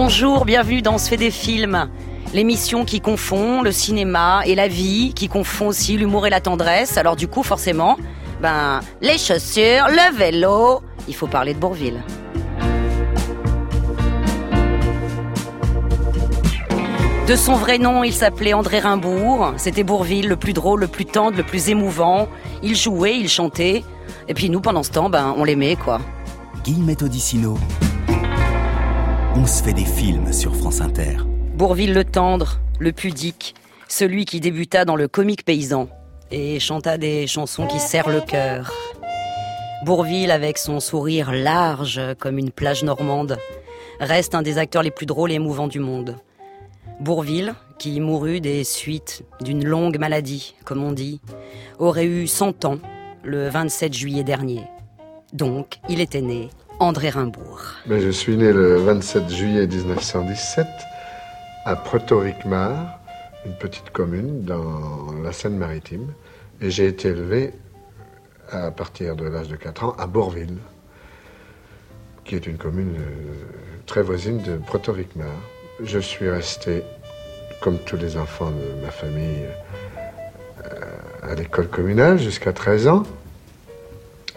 Bonjour, bienvenue dans Se fait des films. L'émission qui confond le cinéma et la vie, qui confond aussi l'humour et la tendresse. Alors du coup, forcément, ben, les chaussures, le vélo, il faut parler de Bourville. De son vrai nom, il s'appelait André Rimbourg. C'était Bourville, le plus drôle, le plus tendre, le plus émouvant. Il jouait, il chantait. Et puis nous, pendant ce temps, ben, on l'aimait, quoi. Guillemette Odissino. On se fait des films sur France Inter. Bourville le tendre, le pudique, celui qui débuta dans le comique paysan et chanta des chansons qui serrent le cœur. Bourville, avec son sourire large comme une plage normande, reste un des acteurs les plus drôles et émouvants du monde. Bourville, qui mourut des suites d'une longue maladie, comme on dit, aurait eu 100 ans le 27 juillet dernier. Donc, il était né André Rimbourg. Mais je suis né le 27 juillet 1917 à Proto-Ricmar, une petite commune dans la Seine-Maritime. Et j'ai été élevé à partir de l'âge de 4 ans à Bourville, qui est une commune euh, très voisine de Proto-Ricmar. Je suis resté, comme tous les enfants de ma famille, euh, à l'école communale jusqu'à 13 ans.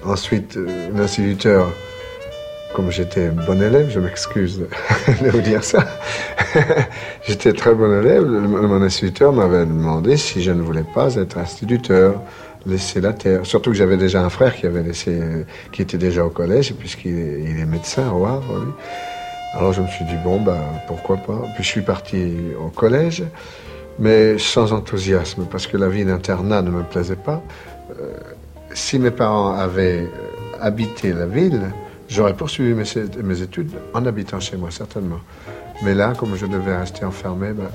Ensuite, euh, l'instituteur comme j'étais bon élève, je m'excuse de vous dire ça, j'étais très bon élève, mon instituteur m'avait demandé si je ne voulais pas être instituteur, laisser la terre. Surtout que j'avais déjà un frère qui avait laissé, qui était déjà au collège, puisqu'il est, médecin au Havre, lui. Alors je me suis dit, bon, ben, pourquoi pas. Puis je suis parti au collège, mais sans enthousiasme, parce que la vie d'internat ne me plaisait pas. Euh, si mes parents avaient habité la ville, J'aurais poursuivi mes, études en habitant chez moi, certainement. Mais là, comme je devais rester enfermé, ben,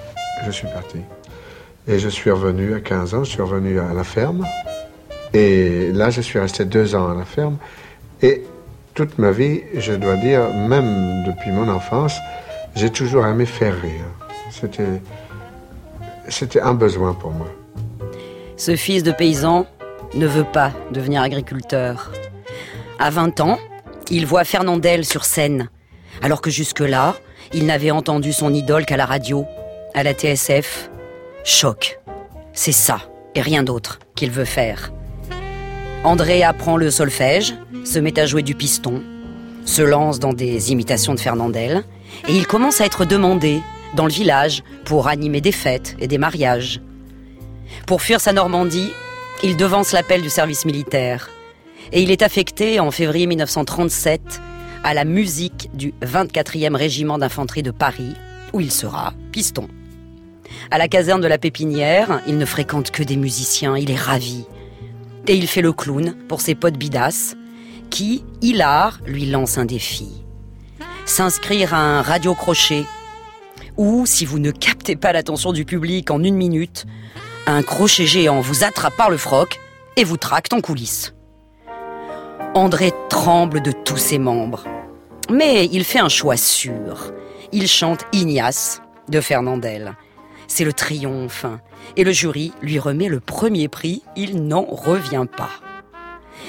je suis parti. Et je suis revenu à 15 ans, je suis revenu à la ferme. Et là, je suis resté deux ans à la ferme. Et toute ma vie, je dois dire, même depuis mon enfance, j'ai toujours aimé faire rire. C'était, c'était un besoin pour moi. Ce fils de paysan ne veut pas devenir agriculteur. À 20 ans, il voit Fernandel sur scène, alors que jusque-là, il n'avait entendu son idole qu'à la radio, à la TSF. Choc. C'est ça, et rien d'autre, qu'il veut faire. André apprend le solfège, se met à jouer du piston, se lance dans des imitations de Fernandel, et il commence à être demandé dans le village pour animer des fêtes et des mariages. Pour fuir sa Normandie, il devance l'appel du service militaire et il est affecté en février 1937 à la musique du 24e régiment d'infanterie de Paris, où il sera piston. À la caserne de la Pépinière, il ne fréquente que des musiciens, il est ravi. Et il fait le clown pour ses potes bidasses, qui, hilar, lui lance un défi. S'inscrire à un radio-crochet, ou, si vous ne captez pas l'attention du public en une minute, un crochet géant vous attrape par le froc et vous tracte en coulisses. André tremble de tous ses membres. Mais il fait un choix sûr. Il chante Ignace de Fernandel. C'est le triomphe. Et le jury lui remet le premier prix. Il n'en revient pas.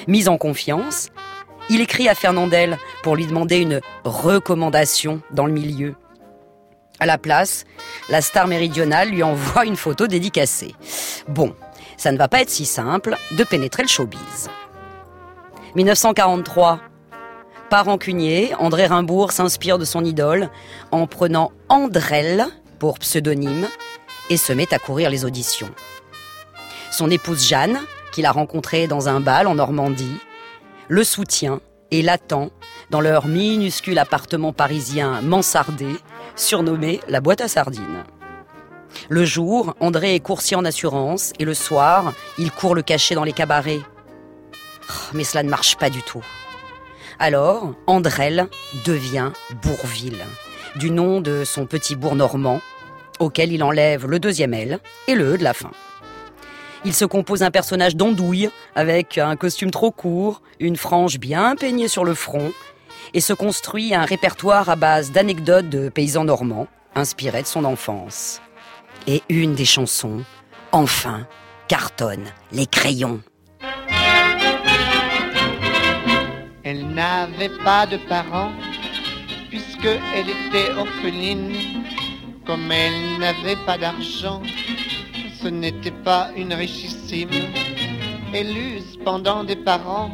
Mis en confiance, il écrit à Fernandel pour lui demander une recommandation dans le milieu. À la place, la star méridionale lui envoie une photo dédicacée. Bon, ça ne va pas être si simple de pénétrer le showbiz. 1943. Par rancunier, André Rimbourg s'inspire de son idole en prenant Andrel pour pseudonyme et se met à courir les auditions. Son épouse Jeanne, qu'il a rencontrée dans un bal en Normandie, le soutient et l'attend dans leur minuscule appartement parisien mansardé, surnommé la boîte à sardines. Le jour, André est coursier en assurance et le soir, il court le cachet dans les cabarets mais cela ne marche pas du tout. Alors, Andrel devient Bourville, du nom de son petit bourg normand, auquel il enlève le deuxième L et le E de la fin. Il se compose un personnage d'andouille, avec un costume trop court, une frange bien peignée sur le front, et se construit un répertoire à base d'anecdotes de paysans normands, inspirés de son enfance. Et une des chansons, enfin, cartonne, les crayons. Elle n'avait pas de parents, puisque qu'elle était orpheline, comme elle n'avait pas d'argent, ce n'était pas une richissime, éluse pendant des parents,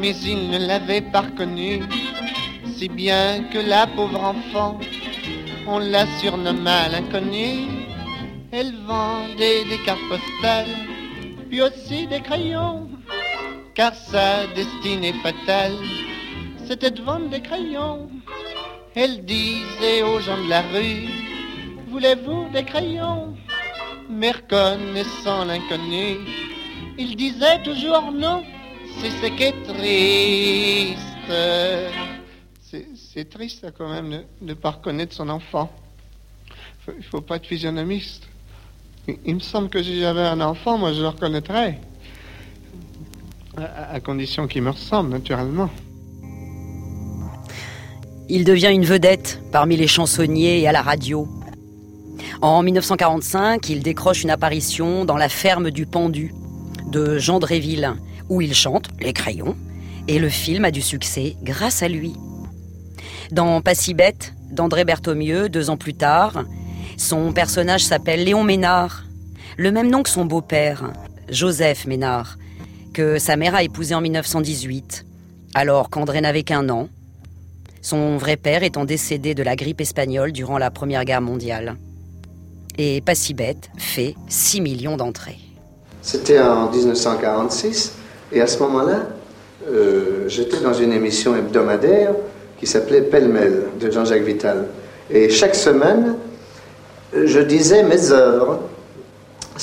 mais ils ne l'avaient pas reconnue, si bien que la pauvre enfant, on la surnomma l'inconnue. Elle vendait des cartes postales, puis aussi des crayons, car sa destinée fatale, c'était de vendre des crayons. Elle disait aux gens de la rue, voulez-vous des crayons? Mais reconnaissant l'inconnu, il disait toujours non, c'est ce qui est triste. C'est triste quand même de ne pas reconnaître son enfant. Il ne faut pas être physionomiste. Il, me semble que si j'avais un enfant, moi je le reconnaîtrais. À, condition qu'il me ressemble, naturellement. Il devient une vedette parmi les chansonniers et à la radio. En 1945, il décroche une apparition dans La ferme du pendu de Jean Dréville, où il chante Les crayons, et le film a du succès grâce à lui. Dans Pas si bête d'André Berthomieux, deux ans plus tard, son personnage s'appelle Léon Ménard, le même nom que son beau-père, Joseph Ménard, que sa mère a épousé en 1918, alors qu'André n'avait qu'un an, son vrai père étant décédé de la grippe espagnole durant la Première Guerre mondiale. Et Pas si bête fait 6 millions d'entrées. C'était en 1946, et à ce moment-là, euh, j'étais dans une émission hebdomadaire qui s'appelait Pêle-mêle de Jean-Jacques Vital. Et chaque semaine, je disais mes œuvres.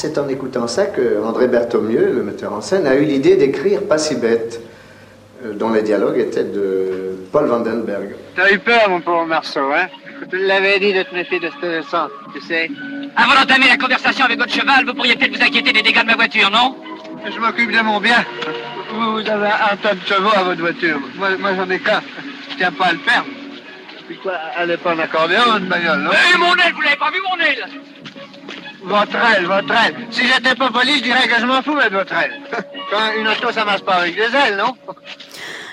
C'est en écoutant ça que André Berthomieux, le metteur en scène, a eu l'idée d'écrire Pas si bête, euh, dont les dialogues étaient de Paul Vandenberg. T'as eu peur, mon pauvre Marceau, hein? Je te l'avais dit de te méfier de ce sang, tu sais. Avant d'entamer la conversation avec votre cheval, vous pourriez peut-être vous inquiéter des dégâts de ma voiture, non? Je m'occupe de mon bien. Vous, vous avez un tas de chevaux à votre voiture. Moi, moi j'en ai qu'un. Je tiens pas à le perdre. Puis quoi, elle est pas en accordéon, votre bagnole, non? Eh, mon aile, vous l'avez pas vu, mon aile? Votre aile, votre aile. Si j'étais pas poli, je dirais que je m'en fous de votre aile. Quand une auto, ça marche pas avec des ailes, non?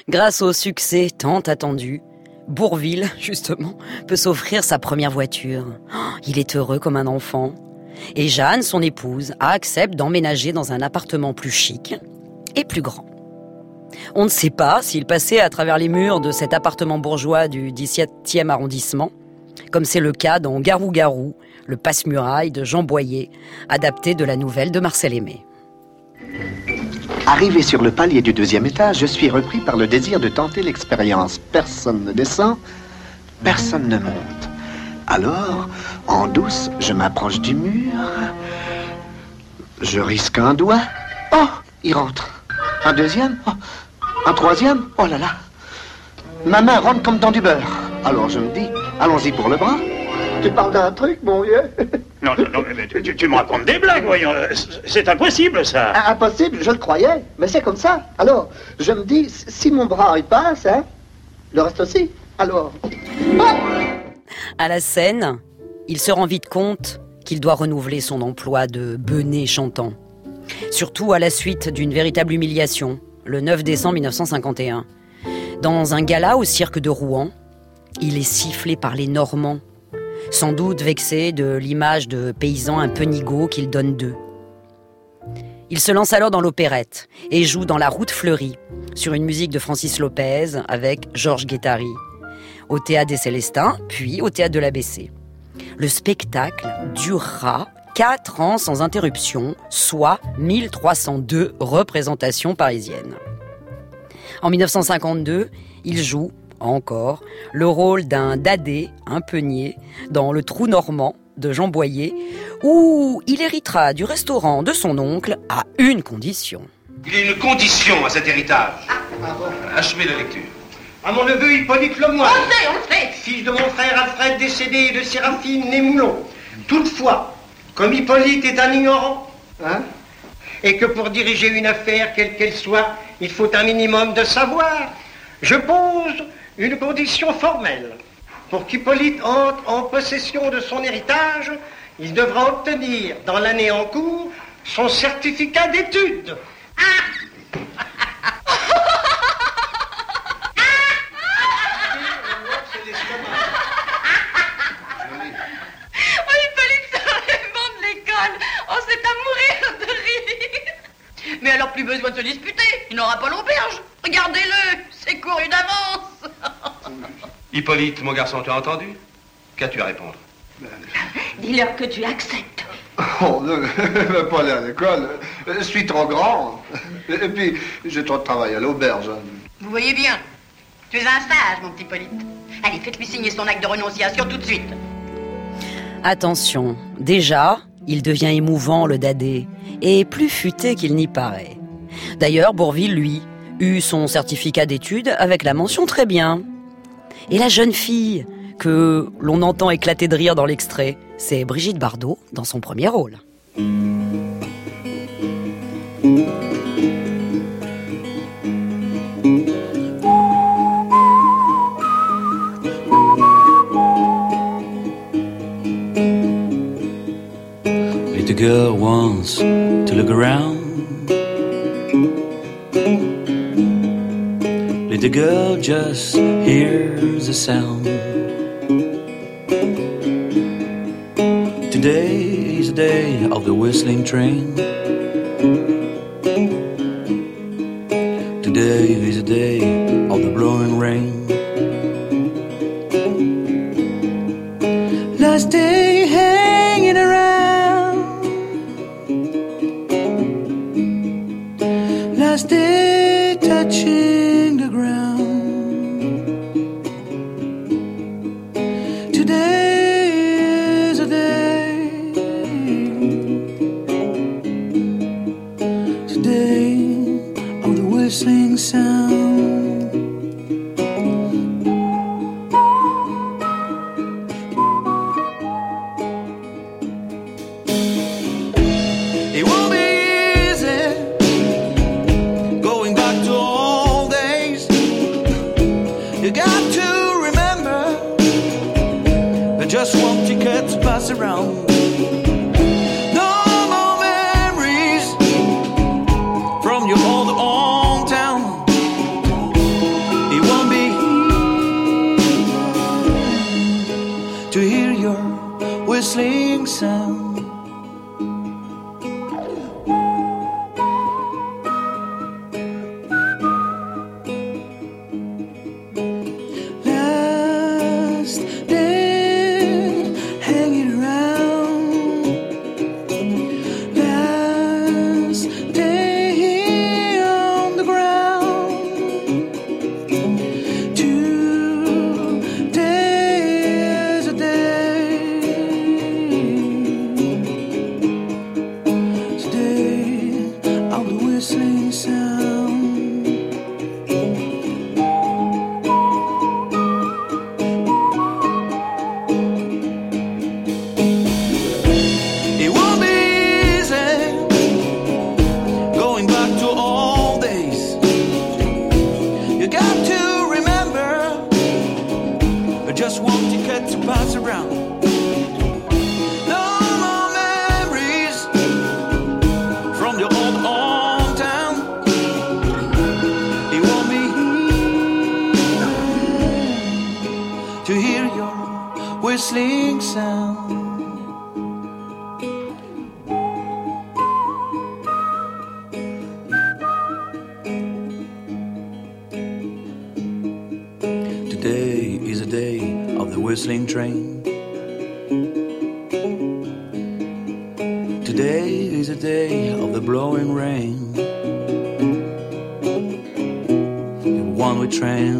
Grâce au succès tant attendu, Bourville, justement, peut s'offrir sa première voiture. Oh, il est heureux comme un enfant. Et Jeanne, son épouse, accepte d'emménager dans un appartement plus chic et plus grand. On ne sait pas s'il passait à travers les murs de cet appartement bourgeois du 17e arrondissement, comme c'est le cas dans Garou-Garou, le passe-muraille de Jean Boyer, adapté de la nouvelle de Marcel Aimé. Arrivé sur le palier du deuxième étage, je suis repris par le désir de tenter l'expérience. Personne ne descend, personne ne monte. Alors, en douce, je m'approche du mur. Je risque un doigt. Oh, il rentre. Un deuxième. Oh, un troisième. Oh là là. Ma main rentre comme dans du beurre. Alors je me dis, allons-y pour le bras. Tu parles d'un truc, mon vieux Non, non, non, mais tu, tu- tu me racontes des blagues, voyons. C'est impossible, ça. Impossible, je le croyais, mais c'est comme ça. Alors, je me dis, si mon bras il passe, hein, le reste aussi. Alors, À la scène, il se rend vite compte qu'il doit renouveler son emploi de benet chantant. Surtout à la suite d'une véritable humiliation, le 9 décembre 1951. Dans un gala au cirque de Rouen, il est sifflé par les Normands, sans doute vexé de l'image de paysan un peu nigaud qu'ils donnent d'eux. Il se lance alors dans l'opérette et joue dans La Route fleurie, sur une musique de Francis Lopez avec Georges Guettari, au théâtre des Célestins, puis au théâtre de l'ABC. Le spectacle durera 4 ans sans interruption, soit 1302 représentations parisiennes. En 1952, il joue, encore, le rôle d'un dadé, un peunier, dans Le Trou Normand de Jean Boyer, où il héritera du restaurant de son oncle à une condition. Il y a une condition à cet héritage. Achevez la lecture. À mon neveu Hippolyte Lemoine. On sait, on sait Fils de mon frère Alfred décédé et de Séraphine né Moulon. Toutefois, comme Hippolyte est un ignorant, hein, et que pour diriger une affaire, quelle qu'elle soit, il faut un minimum de savoir, je pose une condition formelle. Pour qu'Hippolyte entre en possession de son héritage, il devra obtenir dans l'année en cours son certificat d'études. Ah oh, oh, Mais alors plus besoin de se disputer, il n'aura pas l'auberge. Regardez-le, c'est couru d'avance. Hippolyte, mon garçon, tu as entendu? Qu'as-tu à répondre? Dis-leur que tu acceptes. Oh, ne va pas aller à l'école. Je suis trop grand. Et puis, j'ai trop de travail à l'auberge. Vous voyez bien, tu es un sage, mon petit Hippolyte. Allez, faites-lui signer son acte de renonciation tout de suite. Attention, déjà, il devient émouvant le dadé, et plus futé qu'il n'y paraît. D'ailleurs, Bourville, lui, eut son certificat d'études avec la mention très bien. Et la jeune fille, que l'on entend éclater de rire dans l'extrait, c'est Brigitte Bardot dans son premier rôle. Little girl wants to look around. Little girl just hears a sound. Today is the day of the whistling train. Today is the day of the blowing rain. Whistling train. Today is a day of the blowing rain. One way train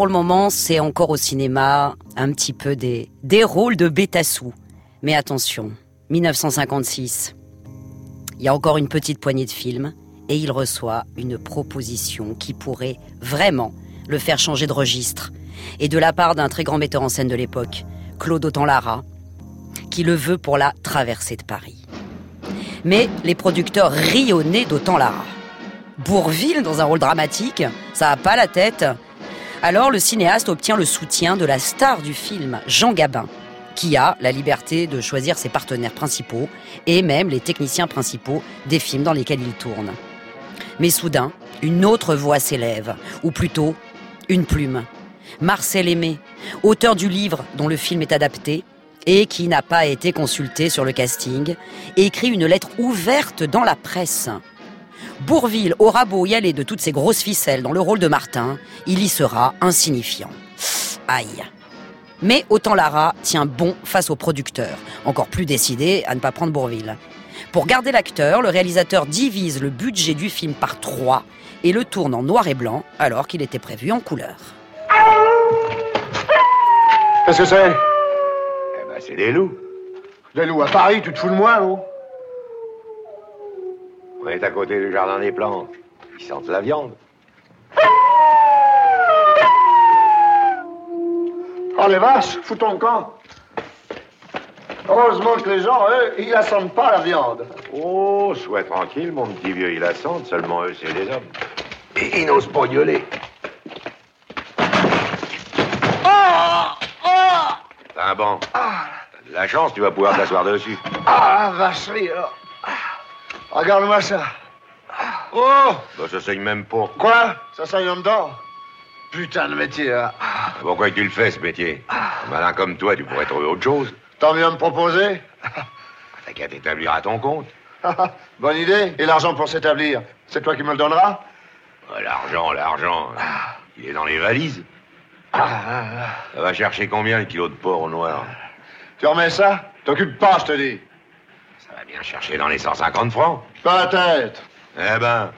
pour le moment, c'est encore au cinéma un petit peu des, des rôles de Bétassou. Mais attention, 1956, il y a encore une petite poignée de films et il reçoit une proposition qui pourrait vraiment le faire changer de registre. Et de la part d'un très grand metteur en scène de l'époque, Claude Autant-Lara, qui le veut pour la traversée de Paris. Mais les producteurs nez d'Autant-Lara. Bourville dans un rôle dramatique, ça a pas la tête. Alors le cinéaste obtient le soutien de la star du film, Jean Gabin, qui a la liberté de choisir ses partenaires principaux et même les techniciens principaux des films dans lesquels il tourne. Mais soudain, une autre voix s'élève, ou plutôt une plume. Marcel Aimé, auteur du livre dont le film est adapté, et qui n'a pas été consulté sur le casting, écrit une lettre ouverte dans la presse. Bourville aura beau y aller de toutes ses grosses ficelles dans le rôle de Martin, il y sera insignifiant. Aïe. Mais autant Lara tient bon face au producteur, encore plus décidé à ne pas prendre Bourville. Pour garder l'acteur, le réalisateur divise le budget du film par trois et le tourne en noir et blanc alors qu'il était prévu en couleur. Qu'est-ce que c'est? Eh ben, c'est des loups. Des loups à Paris, tu te fous de moi, non? On est à côté du jardin des plantes. Ils sentent la viande. Oh les vaches, fous ton camp. Heureusement que les gens, eux, ils la sentent pas la viande. Oh, sois tranquille, mon petit vieux, ils la sentent. Seulement eux, c'est des hommes. Et ils n'osent pas gueuler. T'as un banc. T'as de la chance, tu vas pouvoir t'asseoir dessus. Ah, vacherie, alors. Regarde-moi ça. Oh Bah, ça saigne même pas. Quoi? Ça saigne en dedans? Putain de métier, hein. Pourquoi tu le fais, ce métier? Un Malin comme toi, tu pourrais trouver autre chose. T'en viens me proposer T'as qu'à t'établir à ton compte. Bonne idée. Et l'argent pour s'établir C'est toi qui me le donneras? Ouais, L'argent, l'argent, il est dans les valises. Ah, Ça va chercher combien le kilo de porc au noir? Tu remets ça? T'occupe pas, je te dis. Bien chercher dans les 150 francs. Pas la tête. Eh ben,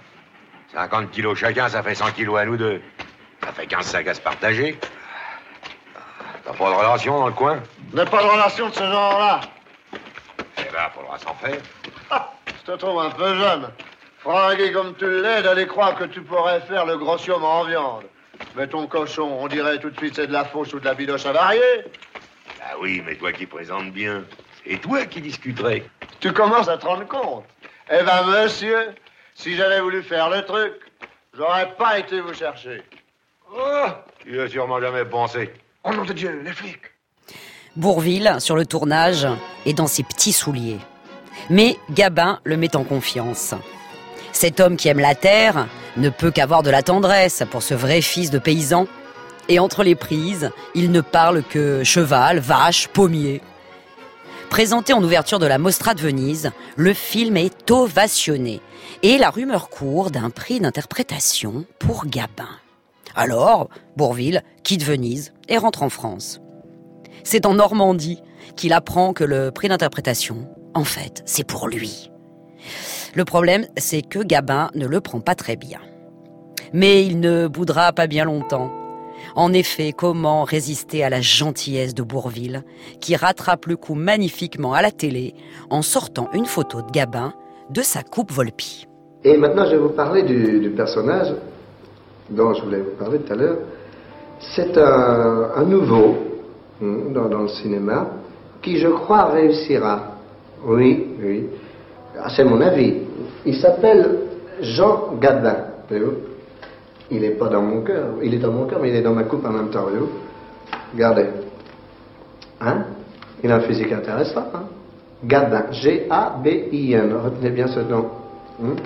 50 kilos chacun, ça fait 100 kilos à nous deux. Ça fait 15 sacs à se partager. T'as pas de relation dans le coin? N'a pas de relation de ce genre-là. Eh ben, faudra s'en faire. Ah, je te trouve un peu jeune. Fringué comme tu l'es, d'aller croire que tu pourrais faire le gros siom en viande. Mais ton cochon, on dirait tout de suite c'est de la fausse ou de la bidoche avariée. Ah oui, mais toi qui présentes bien, c'est toi qui discuterais. Tu commences à te rendre compte. Eh ben, monsieur, si j'avais voulu faire le truc, j'aurais pas été vous chercher. Oh, tu as sûrement jamais pensé. Oh nom de Dieu, les flics. Bourville, sur le tournage, est dans ses petits souliers. Mais Gabin le met en confiance. Cet homme qui aime la terre ne peut qu'avoir de la tendresse pour ce vrai fils de paysan. Et entre les prises, il ne parle que cheval, vache, pommier. Présenté en ouverture de la Mostra de Venise, le film est ovationné. Et la rumeur court d'un prix d'interprétation pour Gabin. Alors, Bourville quitte Venise et rentre en France. C'est en Normandie qu'il apprend que le prix d'interprétation, en fait, c'est pour lui. Le problème, c'est que Gabin ne le prend pas très bien. Mais il ne boudera pas bien longtemps. En effet, comment résister à la gentillesse de Bourville, qui rattrape le coup magnifiquement à la télé en sortant une photo de Gabin de sa coupe Volpi. Et maintenant, je vais vous parler du, personnage dont je voulais vous parler tout à l'heure. C'est un, nouveau hein, dans, dans le cinéma qui, je crois, réussira. Oui, oui. Ah, c'est mon avis. Il s'appelle Jean Gabin. Il n'est pas dans mon cœur. Il est dans mon cœur, mais il est dans ma coupe en même temps. Regardez. Hein? Il a un physique intéressant. Hein? Gabin. G-A-B-I-N. Retenez bien ce nom. Hein?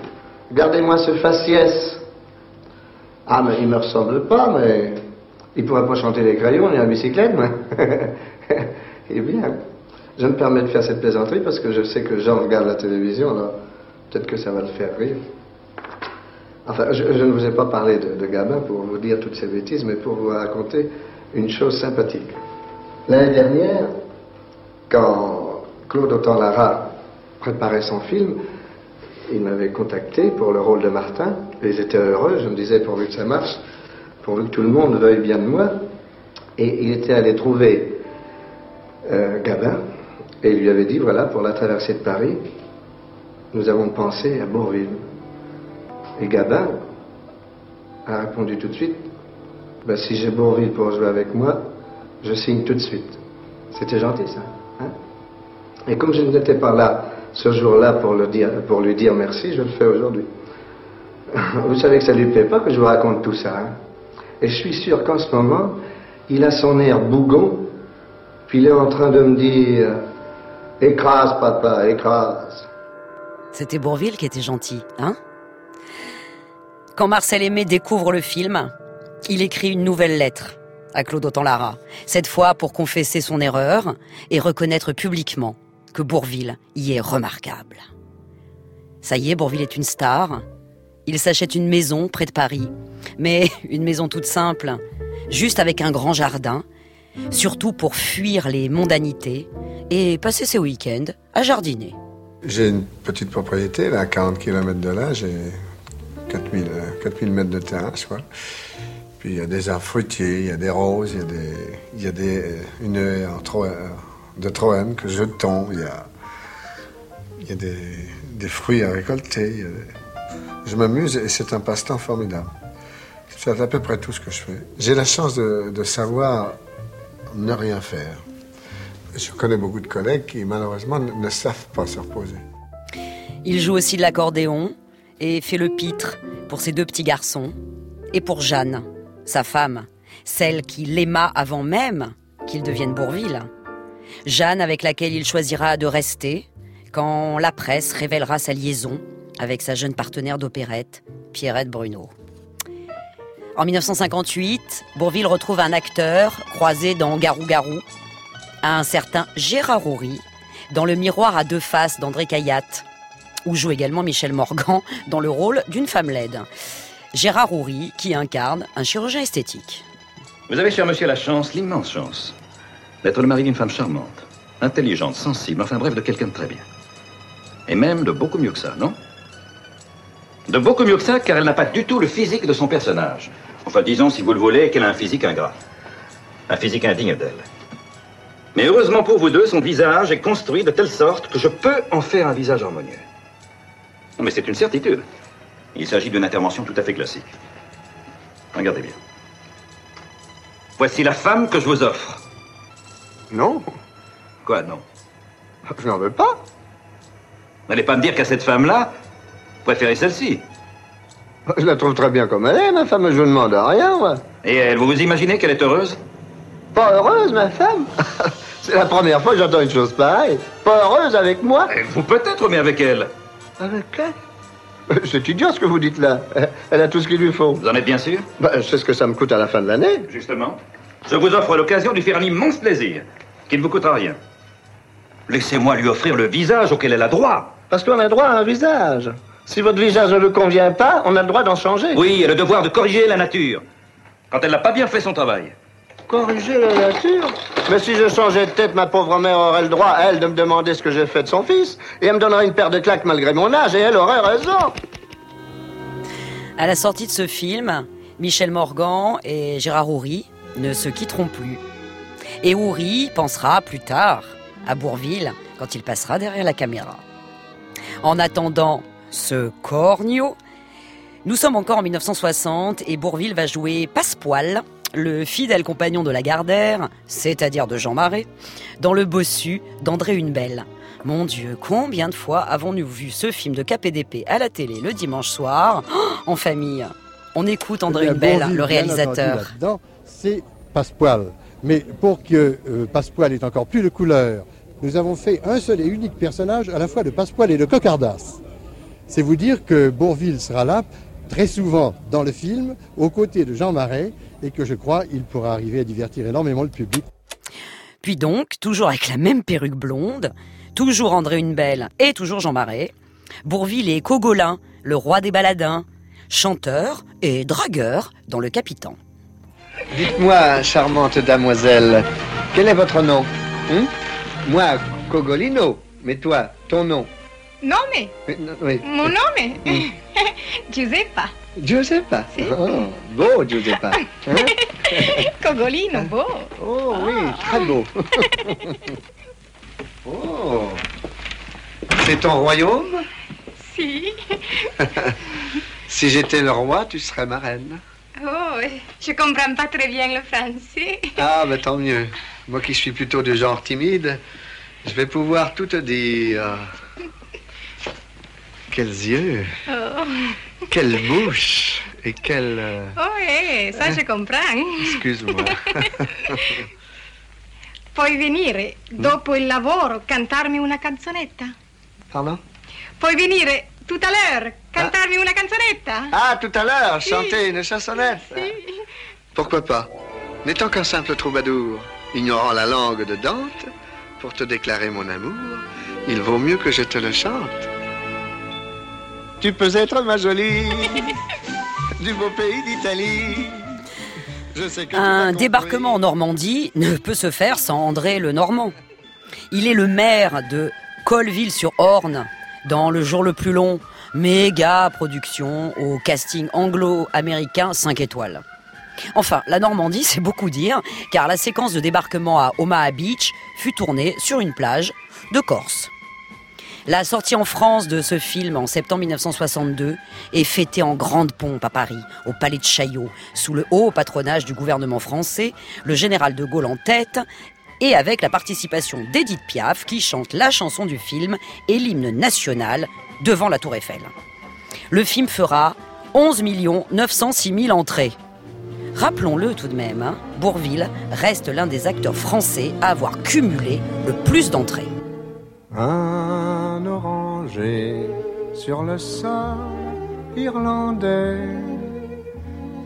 Regardez-moi ce faciès. Ah, mais il me ressemble pas, mais il pourrait pas chanter les crayons ni la bicyclette. Eh bien, je me permets de faire cette plaisanterie parce que je sais que Jean regarde la télévision, alors peut-être que ça va le faire rire. Enfin, je, ne vous ai pas parlé de, Gabin pour vous dire toutes ces bêtises, mais pour vous raconter une chose sympathique. L'année dernière, quand Claude Autant-Lara préparait son film, il m'avait contacté pour le rôle de Martin, et j'étais heureux, je me disais pourvu que ça marche, pourvu que tout le monde veuille bien de moi, et il était allé trouver euh, Gabin, et il lui avait dit, voilà, pour la traversée de Paris, nous avons pensé à Bourville. Et Gabin a répondu tout de suite, ben, si j'ai Bourville pour jouer avec moi, je signe tout de suite. C'était gentil, ça. hein? Et comme je n'étais pas là ce jour-là pour, pour lui dire merci, je le fais aujourd'hui. Vous savez que ça lui plaît pas que je vous raconte tout ça. hein? Et je suis sûr qu'en ce moment, il a son air bougon, puis il est en train de me dire Écrase, papa, écrase. C'était Bourville qui était gentil, hein? Quand Marcel Aimé découvre le film, il écrit une nouvelle lettre à Claude Autant-Lara, cette fois pour confesser son erreur et reconnaître publiquement que Bourville y est remarquable. Ça y est, Bourville est une star. Il s'achète une maison près de Paris, mais une maison toute simple, juste avec un grand jardin, surtout pour fuir les mondanités et passer ses week-ends à jardiner. J'ai une petite propriété, là, à 40 km de là. 4000, euh, 4000 mètres de terrasse, quoi. Puis il y a des arbres fruitiers, il y a des roses, il y a, des, il y a des, euh, une haie euh, de Troème que je tombe, il y a, il y a des, des fruits à récolter. Je m'amuse et c'est un passe-temps formidable. C'est à peu près tout ce que je fais. J'ai la chance de, de savoir ne rien faire. Je connais beaucoup de collègues qui, malheureusement, ne savent pas se reposer. Il joue aussi de l'accordéon et fait le pitre pour ses deux petits garçons et pour Jeanne, sa femme, celle qui l'aima avant même qu'il devienne Bourville. Jeanne avec laquelle il choisira de rester quand la presse révélera sa liaison avec sa jeune partenaire d'opérette, Pierrette Bruno. En 1958, Bourville retrouve un acteur croisé dans Garou Garou, un certain Gérard Houry, dans Le miroir à deux faces d'André Cayatte, où joue également Michel Morgan dans le rôle d'une femme laide. Gérard Houry qui incarne un chirurgien esthétique. Vous avez, cher monsieur, la chance, l'immense chance, d'être le mari d'une femme charmante, intelligente, sensible, enfin bref, de quelqu'un de très bien. Et même de beaucoup mieux que ça, non? De beaucoup mieux que ça, car elle n'a pas du tout le physique de son personnage. Enfin, disons, si vous le voulez, qu'elle a un physique ingrat. Un physique indigne d'elle. Mais heureusement pour vous deux, son visage est construit de telle sorte que je peux en faire un visage harmonieux. Non, mais c'est une certitude. Il s'agit d'une intervention tout à fait classique. Regardez bien. Voici la femme que je vous offre. Non. Quoi, non? Je n'en veux pas. N'allez pas me dire qu'à cette femme-là, vous préférez celle-ci. Je la trouve très bien comme elle est, ma femme, je vous demande rien, moi. Et elle, vous vous imaginez qu'elle est heureuse? Pas heureuse, ma femme C'est la première fois que j'entends une chose pareille. Pas heureuse avec moi Vous peut-être, mais avec elle. Avec elle C'est idiot ce que vous dites là. Elle a tout ce qu'il lui faut. Vous en êtes bien sûr Bah, je sais ce que ça me coûte à la fin de l'année. Justement. Je vous offre l'occasion de lui faire un immense plaisir, qui ne vous coûtera rien. Laissez-moi lui offrir le visage auquel elle a droit. Parce qu'on a droit à un visage. Si votre visage ne lui convient pas, on a le droit d'en changer. Oui, et le devoir de corriger la nature. Quand elle n'a pas bien fait son travail. Corriger la nature Mais si je changeais de tête, ma pauvre mère aurait le droit, elle, de me demander ce que j'ai fait de son fils. Et elle me donnerait une paire de claques malgré mon âge, et elle aurait raison. À la sortie de ce film, Michel Morgan et Gérard Houry ne se quitteront plus. Et Houry pensera plus tard à Bourville quand il passera derrière la caméra. En attendant ce cornio, nous sommes encore en 1960 et Bourville va jouer Passepoil, le fidèle compagnon de la Gardère, c'est-à-dire de Jean Marais, dans le bossu d'André Hunebelle. Mon Dieu, combien de fois avons-nous vu ce film de KPDP à la télé le dimanche soir, oh, en famille? On écoute André Eh Hunebelle, le réalisateur. c'est Passepoil. Mais pour que euh, Passepoil ait encore plus de couleurs, nous avons fait un seul et unique personnage à la fois de Passepoil et de Cocardas. C'est vous dire que Bourville sera là très souvent dans le film, aux côtés de Jean Marais, et que je crois il pourra arriver à divertir énormément le public. Puis donc, toujours avec la même perruque blonde, toujours André Hunebelle et toujours Jean Marais, Bourville est Cogolin, le roi des baladins, chanteur et dragueur dans Le Capitan. Dites-moi, charmante damoiselle, quel est votre nom? Hein Moi, Cogolino. Mais toi, ton nom? Nome? Non, oui. Mon nome? Giuseppa. Giuseppa? Oh, beau, Giuseppa. Hein Cogolino, beau. Oh oui, très beau. oh. C'est ton royaume? Si. Si j'étais le roi, tu serais ma reine. Oh, je comprends pas très bien le français. Ah, ben tant mieux. Moi qui suis plutôt du genre timide, je vais pouvoir tout te dire. Quels yeux, Oh, quelle bouche et quelle... euh, oh eh, ça je comprends. Excuse-moi. Puoi venire dopo il lavoro cantarmi una canzonetta? Pardon? Puoi venire tout à l'heure cantarmi una canzonetta? Ah, tout à l'heure, Sì. chanter une chansonnette. Pourquoi pas? N'étant qu'un simple troubadour, ignorant la langue de Dante, pour te déclarer mon amour, il vaut mieux que je te le chante. Tu peux être ma jolie, du beau pays d'Italie. Je sais que tu Un débarquement en Normandie ne peut se faire sans André le Normand. Il est le maire de Colville-sur-Orne dans Le jour le plus long, méga production au casting anglo-américain 5 étoiles. Enfin, la Normandie, c'est beaucoup dire, car la séquence de débarquement à Omaha Beach fut tournée sur une plage de Corse. La sortie en France de ce film en septembre 1962 est fêtée en grande pompe à Paris, au Palais de Chaillot, sous le haut patronage du gouvernement français, le général de Gaulle en tête, et avec la participation d'Edith Piaf qui chante la chanson du film et l'hymne national devant la Tour Eiffel. Le film fera 11 906 000 entrées. Rappelons-le tout de même, hein, Bourville reste l'un des acteurs français à avoir cumulé le plus d'entrées. Un oranger sur le sol irlandais,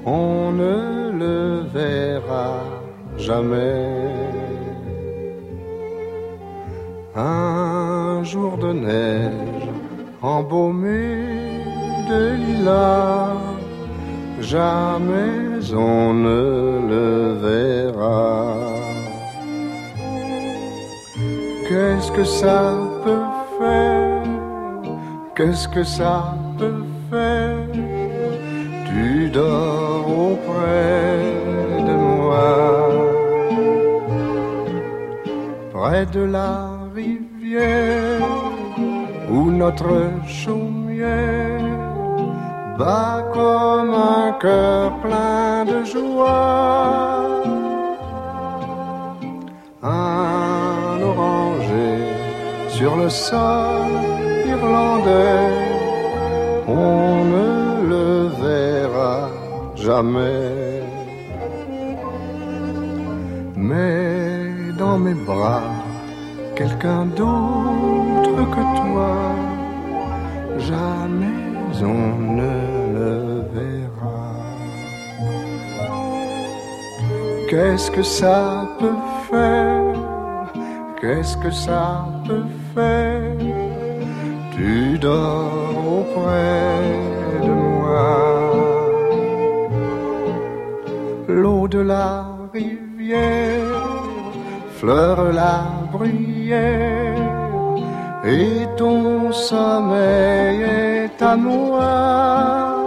on ne le verra jamais. Un jour de neige embaumé de lilas, jamais on ne le verra. Qu'est-ce que ça peut faire? Qu'est-ce que ça peut faire? Tu dors auprès de moi. Près de la rivière Où notre chaumière Bat comme un cœur plein de joie. Un sur le sol irlandais. On ne le verra jamais. Mais dans mes bras, quelqu'un d'autre que toi, jamais on ne le verra. Qu'est-ce que ça peut faire Qu'est-ce que ça peut faire Tu dors auprès de moi. L'eau de la rivière fleure la bruyère et ton sommeil est à moi.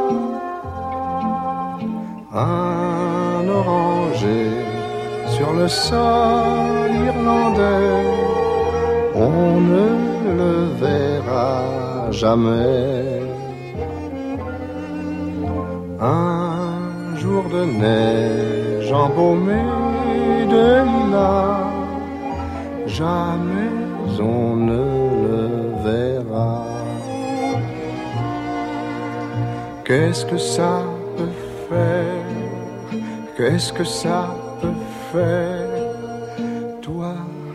Sur le sol irlandais, on ne le verra jamais. Un jour de neige embaumé de lilas, jamais on ne le verra. Qu'est-ce que ça peut faire? Qu'est-ce que ça Toi,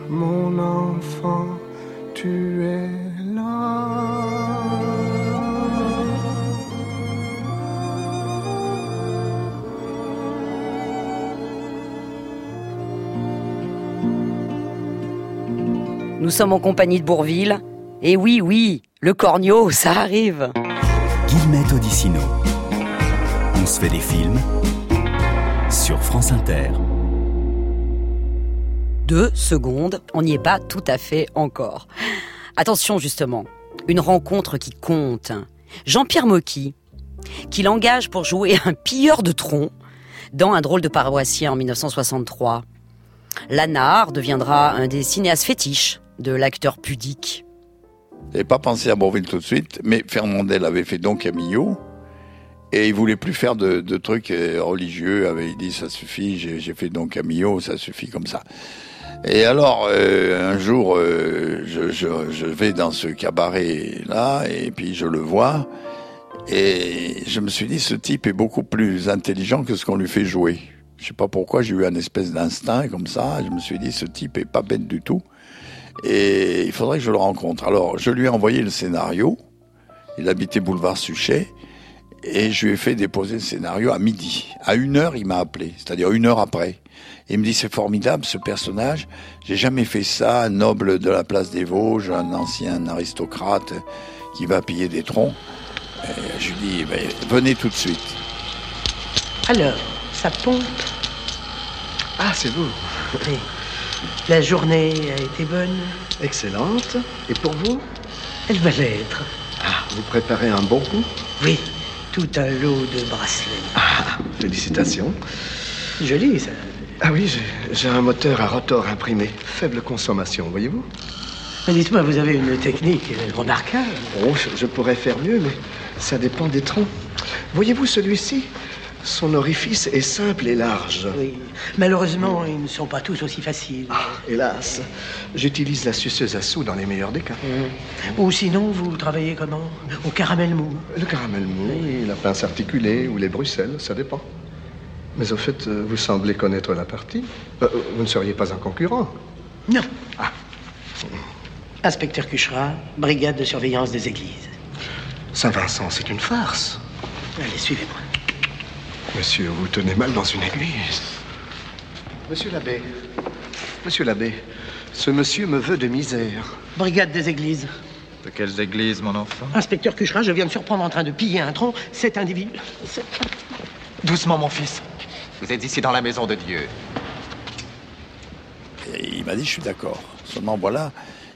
mon enfant, tu es là. Nous sommes en compagnie de Bourville. Et oui, oui, le corneau, ça arrive. Guillemette Odissino. On se fait des films sur France Inter. Deux secondes, on n'y est pas tout à fait encore. Attention justement, une rencontre qui compte. Jean-Pierre Mocky, qui l'engage pour jouer un pilleur de tronc dans un drôle de paroissien en 1963. Lanard deviendra un des cinéastes fétiches de l'acteur pudique. J'avais pas pensé à Bourville tout de suite, mais Fernandel avait fait Don Camillo. Et il voulait plus faire de, trucs euh, religieux. Avait, il dit ça suffit, j'ai fait Don Camillo, ça suffit comme ça. Et alors, euh, un jour, euh, je, je- vais dans ce cabaret-là, et puis je le vois, et je me suis dit, ce type est beaucoup plus intelligent que ce qu'on lui fait jouer. Je sais pas pourquoi, j'ai eu un espèce d'instinct comme ça, je me suis dit, ce type est pas bête du tout, et il faudrait que je le rencontre. Alors, je lui ai envoyé le scénario, il habitait boulevard Suchet, et je lui ai fait déposer le scénario à midi. À une heure, il m'a appelé, c'est-à-dire une heure après. Et il me dit, c'est formidable ce personnage, j'ai jamais fait ça, un noble de la place des Vosges, un ancien aristocrate qui va piller des troncs. Et je lui dis, ben, venez tout de suite. Alors, ça pompe Ah, c'est vous. Oui. La journée a été bonne Excellente. Et pour vous? Elle va l'être. Ah, vous préparez un bon coup? Oui, tout un lot de bracelets. Ah, félicitations. Joli, ça. Ah oui, j'ai- un moteur à rotor imprimé. Faible consommation, voyez-vous Mais dites-moi, vous avez une technique remarquable. Oh, je, je pourrais faire mieux, mais ça dépend des troncs. Voyez-vous celui-ci Son orifice est simple et large. Oui. Malheureusement, ils ne sont pas tous aussi faciles. Hélas, j'utilise la suceuse à sous dans les meilleurs des cas. Ou sinon, vous travaillez comment? Au caramel mou. Le caramel mou, oui, la pince articulée ou les Bruxelles, ça dépend. Mais au fait, euh, vous semblez connaître la partie. Euh, vous ne seriez pas un concurrent Non. Inspecteur Cuchera, brigade de surveillance des églises. Saint-Vincent, c'est une farce. Allez, suivez-moi. Monsieur, vous tenez mal dans une église. Monsieur l'abbé, monsieur l'abbé, ce monsieur me veut de misère. Brigade des églises. De quelles églises, mon enfant? Inspecteur Cuchera, je viens de surprendre en train de piller un tronc. Cet individu. Doucement, mon fils. Vous êtes ici dans la maison de Dieu. Et il m'a dit, je suis d'accord. Seulement voilà,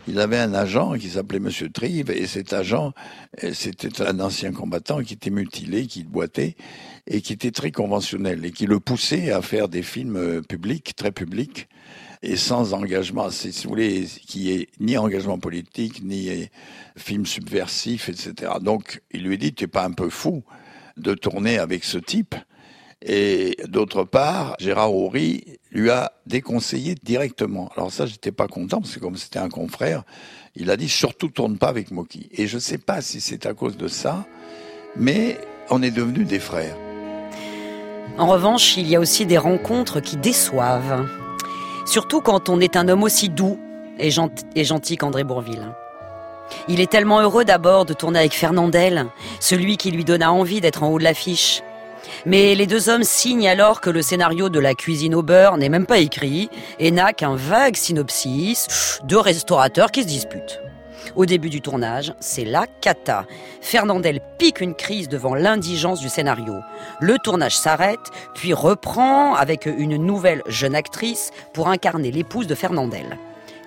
il avait un agent qui s'appelait Monsieur Trive, et cet agent, euh, c'était un ancien combattant qui était mutilé, qui boitait, et qui était très conventionnel, et qui le poussait à faire des films euh, publics, très publics, et sans engagement, si vous voulez, qui est ni engagement politique, ni euh, film subversif, etc. Donc, il lui dit, tu es pas un peu fou de tourner avec ce type? Et d'autre part, Gérard Houry lui a déconseillé directement. Alors ça, j'étais pas content, parce que comme c'était un confrère, il a dit surtout tourne pas avec Moki. Et je sais pas si c'est à cause de ça, mais on est devenus des frères. En revanche, il y a aussi des rencontres qui déçoivent. Surtout quand on est un homme aussi doux et, gent- et gentil qu'André Bourville. Il est tellement heureux d'abord de tourner avec Fernandel, celui qui lui donna envie d'être en haut de l'affiche. Mais les deux hommes signent alors que le scénario de la cuisine au beurre n'est même pas écrit et n'a qu'un vague synopsis de restaurateurs qui se disputent. Au début du tournage, c'est la cata. Fernandel pique une crise devant l'indigence du scénario. Le tournage s'arrête, puis reprend avec une nouvelle jeune actrice pour incarner l'épouse de Fernandel.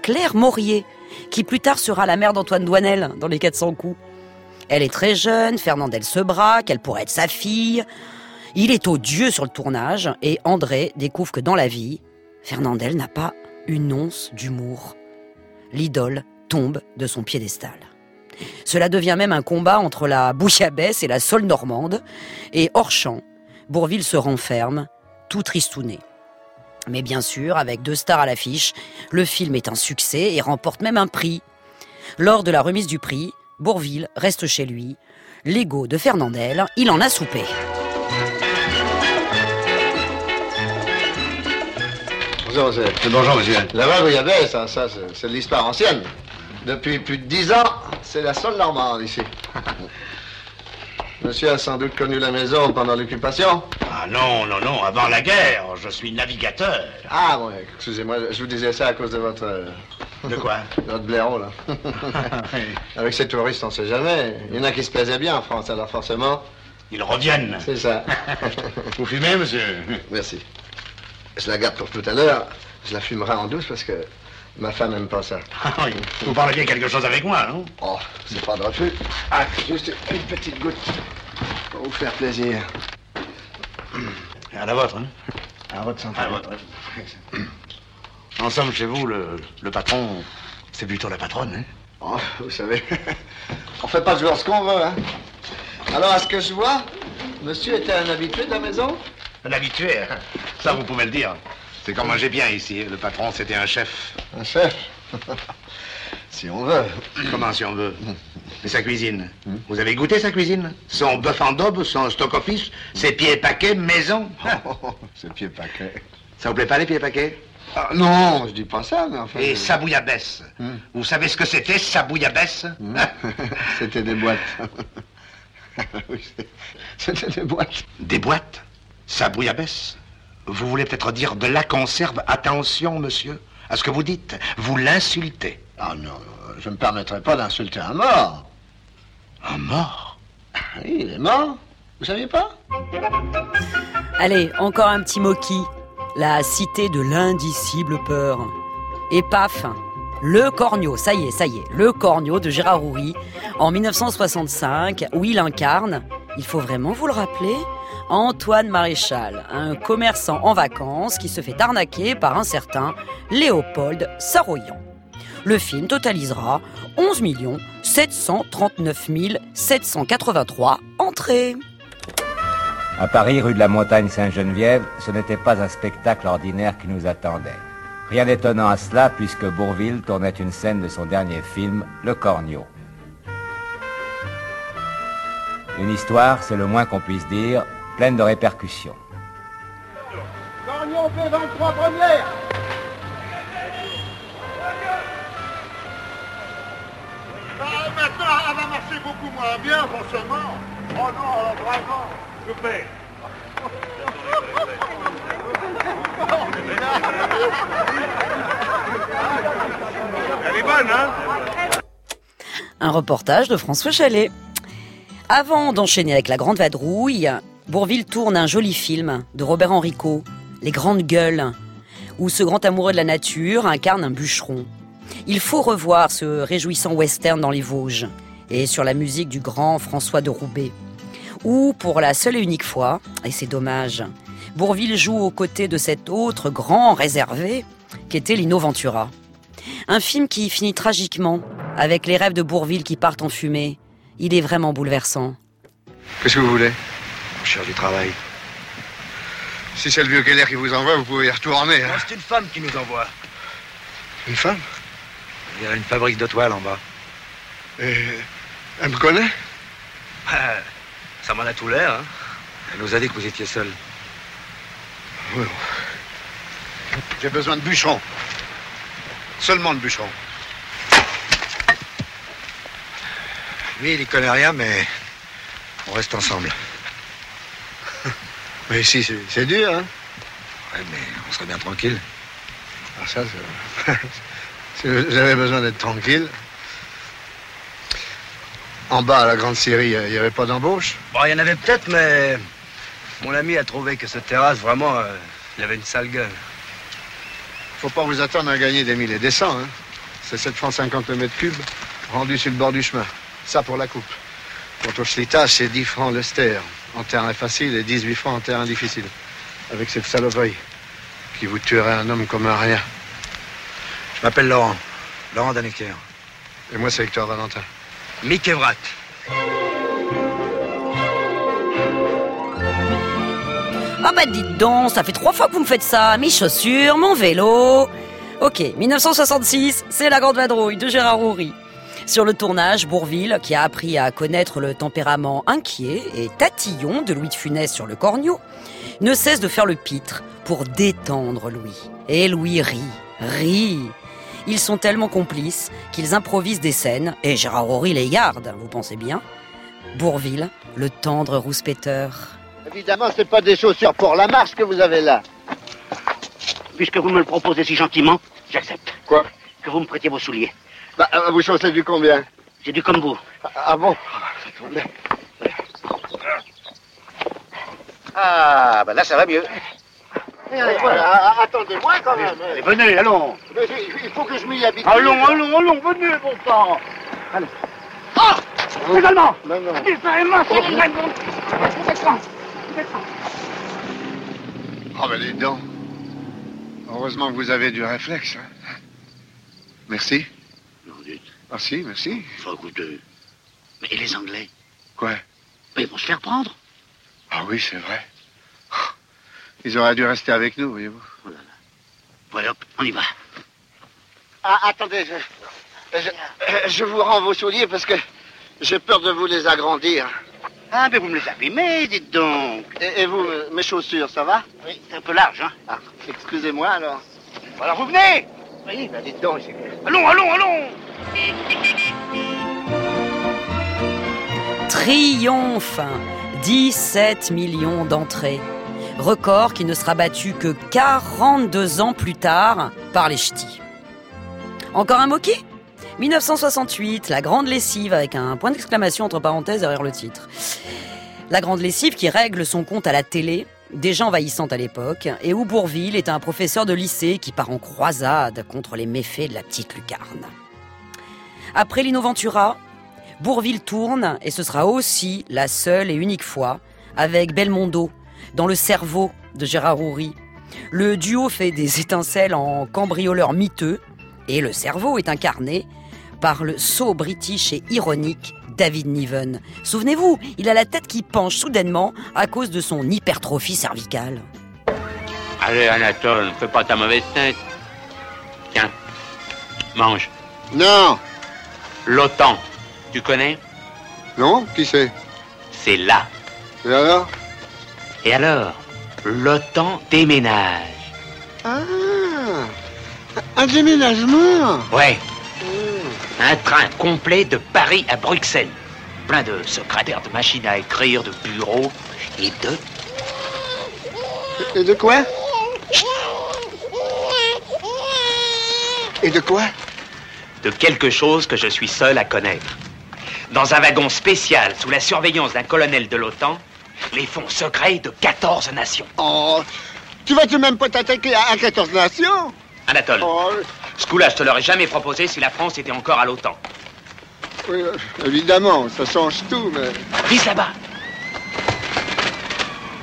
Claire Maurier, qui plus tard sera la mère d'Antoine Douanel dans Les 400 coups. Elle est très jeune, Fernandel se braque, elle pourrait être sa fille. Il est odieux sur le tournage et André découvre que dans la vie, Fernandel n'a pas une once d'humour. L'idole tombe de son piédestal. Cela devient même un combat entre la bouillabaisse et la sole normande, et hors champ, Bourville se renferme, tout tristouné. Mais bien sûr, avec deux stars à l'affiche, le film est un succès et remporte même un prix. Lors de la remise du prix, Bourville reste chez lui. L'ego de Fernandel, il en a soupé. Bonjour, monsieur. Bonjour, monsieur. La vague bouillabaisse, ça, ça c'est c'est de l'histoire ancienne. Depuis plus de dix ans, c'est la seule normande ici. Monsieur a sans doute connu la maison pendant l'occupation. Ah non, non, non, avant la guerre, je suis navigateur. Ah, bon, excusez-moi, je vous disais ça à cause de votre... euh, De quoi? Votre blaireau, là. Avec ces touristes, on sait jamais. Il y en a qui se plaisaient bien en France, alors forcément... Ils reviennent. C'est ça. Vous fumez, monsieur? Merci. Je la garde pour tout à l'heure. Je la fumerai en douce parce que ma femme n'aime pas ça. Ah oui, Vous parlez bien quelque chose avec moi, non? Oh, c'est pas de refus. Ah, juste une petite goutte pour vous faire plaisir. À la vôtre, hein? À votre santé. À la vôtre. En somme, chez vous, le, le patron, c'est plutôt la patronne, hein? Oh, vous savez, on fait pas toujours ce qu'on veut, hein. Alors, à ce que je vois, monsieur était un habitué de la maison? Un habitué, hein? Ça vous pouvez le dire. C'est comme manger bien ici. Le patron, c'était un chef. Un chef Si on veut. Comment si on veut? Mais sa cuisine. Vous avez goûté sa cuisine? Son bœuf en daube, son stock office, ses pieds paquets maison. Ses pieds paquets. Ça vous plaît pas les pieds paquets? Ah, non, je dis pas ça, mais enfin. Et je- sa bouillabaisse. Vous savez ce que c'était, sa bouillabaisse C'était des boîtes. Oui, C'était des boîtes. Des boîtes? Sa bouillabaisse Vous voulez peut-être dire de la conserve Attention, monsieur, à ce que vous dites. Vous l'insultez. Ah non, je ne me permettrai pas d'insulter un mort. Un mort? Oui, il est mort. Vous saviez pas? Allez, encore un petit moquis. La cité de l'indicible peur. Et paf, le Cornio, ça y est, ça y est, le Cornio de Gérard Houry, en 1965, où il incarne, il faut vraiment vous le rappeler, Antoine Maréchal, un commerçant en vacances qui se fait arnaquer par un certain Léopold Saroyan. Le film totalisera 11 739 783 entrées. À Paris, rue de la Montagne Sainte-Geneviève, ce n'était pas un spectacle ordinaire qui nous attendait. Rien d'étonnant à cela puisque Bourville tournait une scène de son dernier film, Le Cornio. Une histoire, c'est le moins qu'on puisse dire, pleine de répercussions. Cornion fait 23 premières. Ah, maintenant, elle va marcher beaucoup moins bien, forcément. Oh non, alors vraiment, je. Elle est bonne, hein? Un reportage de François Chalet. Avant d'enchaîner avec la Grande Vadrouille, Bourville tourne un joli film de Robert Enrico, Les Grandes Gueules, où ce grand amoureux de la nature incarne un bûcheron. Il faut revoir ce réjouissant western dans les Vosges, et sur la musique du grand François de Roubaix, où, pour la seule et unique fois, et c'est dommage, Bourville joue aux côtés de cet autre grand réservé qu'était Lino Ventura. Un film qui finit tragiquement, avec les rêves de Bourville qui partent en fumée. Il est vraiment bouleversant. Qu'est-ce que vous voulez? On cherche du travail. Si c'est le vieux Keller qui vous envoie, vous pouvez y retourner. hein. C'est une femme qui nous envoie. Une femme? Il y a une fabrique de toiles en bas. Et elle me connaît? Ah, ça m'en a tout l'air, hein. Elle nous a dit que vous étiez seul. Oui. J'ai besoin de bûcherons. Seulement de bûcherons. Lui, il y connaît rien, mais on reste ensemble. Mais ici, c'est- dur, hein Ouais, mais on serait bien tranquille. Ah, ça, c'est... si j'avais besoin d'être tranquille. En bas, à la Grande Syrie, il n'y avait pas d'embauche? Bon, il y en avait peut-être, mais mon ami a trouvé que cette terrasse, vraiment, euh, il avait une sale gueule. Faut pas vous attendre à gagner des mille et des cents, hein. C'est 7 francs 50 le mètre cube, rendu sur le bord du chemin. Ça pour la coupe. Quant au schlitage, c'est 10 francs le ster, en terrain facile, et 18 francs en terrain difficile. Avec cette saloperie qui vous tuerait un homme comme un rien. Je m'appelle Laurent. Laurent Danecker. Et moi, c'est Hector Valentin. Mick Evrat. Ah bah dites donc, ça fait trois fois que vous me faites ça. Mes chaussures, mon vélo. Ok, 1966, c'est la grande vadrouille de Gérard Houry. Sur le tournage, Bourville, qui a appris à connaître le tempérament inquiet et tatillon de Louis de Funès sur le cornio, ne cesse de faire le pitre pour détendre Louis. Et Louis rit, rit. Ils sont tellement complices qu'ils improvisent des scènes, et Gérard Houry les garde, vous pensez bien Bourville, le tendre rouspéteur. Évidemment, c'est pas des chaussures pour la marche que vous avez là. Puisque vous me le proposez si gentiment, j'accepte. Quoi? Que vous me prêtiez vos souliers. Bah, euh, vous chaussez du combien J'ai du comme vous. Ah, ah bon Ah, ben là, ça va mieux. Voilà, ah, attendez-moi quand même. Allez, venez, allons. Mais il faut que je m'y habitue. Allons, allons, allons, venez, bon sang. Allez. Ah Les Allemands Non, non. Les Allemands, c'est les Allemands Vous êtes là Vous êtes là Oh, ben, les dents. Heureusement que vous avez du réflexe. hein. Merci. Non, dites. Merci, merci. Enfin, écoutez. Mais et les Anglais? Quoi? Mais Ils vont se faire prendre. Ah oui, c'est vrai. Ils auraient dû rester avec nous, voyez-vous. Oh là là. Ouais, hop, on y va. Ah, attendez, je, je, je vous rends vos souliers parce que j'ai peur de vous les agrandir. Ah, mais vous me les abîmez, dites donc. Et, et vous, mes chaussures, ça va? Oui, c'est un peu large, hein. Ah, excusez-moi alors. Alors vous venez Bah Allons, allons, allons Triomphe 17 millions d'entrées. Record qui ne sera battu que 42 ans plus tard par les ch'tis. Encore un moquis 1968, la grande lessive avec un point d'exclamation entre parenthèses derrière le titre. La grande lessive qui règle son compte à la télé, déjà envahissante à l'époque, et où Bourville est un professeur de lycée qui part en croisade contre les méfaits de la petite lucarne. Après Lino Ventura, Bourville tourne et ce sera aussi la seule et unique fois avec Belmondo dans le cerveau de Gérard Houry. Le duo fait des étincelles en cambrioleur miteux et le cerveau est incarné par le sot british et ironique David Niven. Souvenez-vous, il a la tête qui penche soudainement à cause de son hypertrophie cervicale. Allez, Anatole, fais pas ta mauvaise tête. Tiens, mange. Non L'OTAN, tu connais? Non Qui c'est? C'est là. Et alors? Et alors L'OTAN déménage. Ah Un déménagement? Ouais. Un train complet de Paris à Bruxelles. Plein de secrétaires, de machines à écrire, de bureaux et de... Et de quoi? Et de quoi? De quelque chose que je suis seul à connaître. Dans un wagon spécial sous la surveillance d'un colonel de l'OTAN, les fonds secrets de 14 nations. Oh Tu vas tout de même pas t'attaquer à, à 14 nations? Anatole, Oh, ce coup-là, je te l'aurais jamais proposé si la France était encore à l'OTAN. oui, euh, évidemment, ça change tout, mais... Vise là-bas.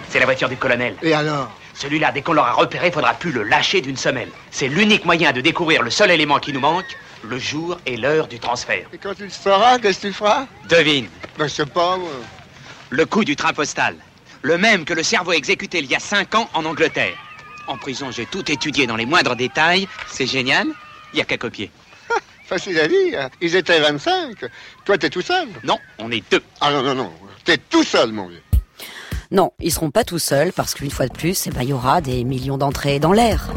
C'est la voiture du colonel. Et alors Celui-là, dès qu'on l'aura repéré, faudra plus le lâcher d'une semelle. C'est l'unique moyen de découvrir le seul élément qui nous manque, le jour et l'heure du transfert. Et quand tu le qu'est-ce que tu feras? Devine. Ben, je sais pas, moi. Le coup du train postal. Le même que le cerveau exécuté il y a cinq ans en Angleterre. En prison, j'ai tout étudié dans les moindres détails. C'est génial. Il y a qu'à copier. Facile à dire. Ils étaient 25. Toi, t'es tout seul? Non, on est deux. Ah non, non, non. T'es tout seul, mon vieux. Non, ils seront pas tout seuls parce qu'une fois de plus, eh ben, il y aura des millions d'entrées dans l'air.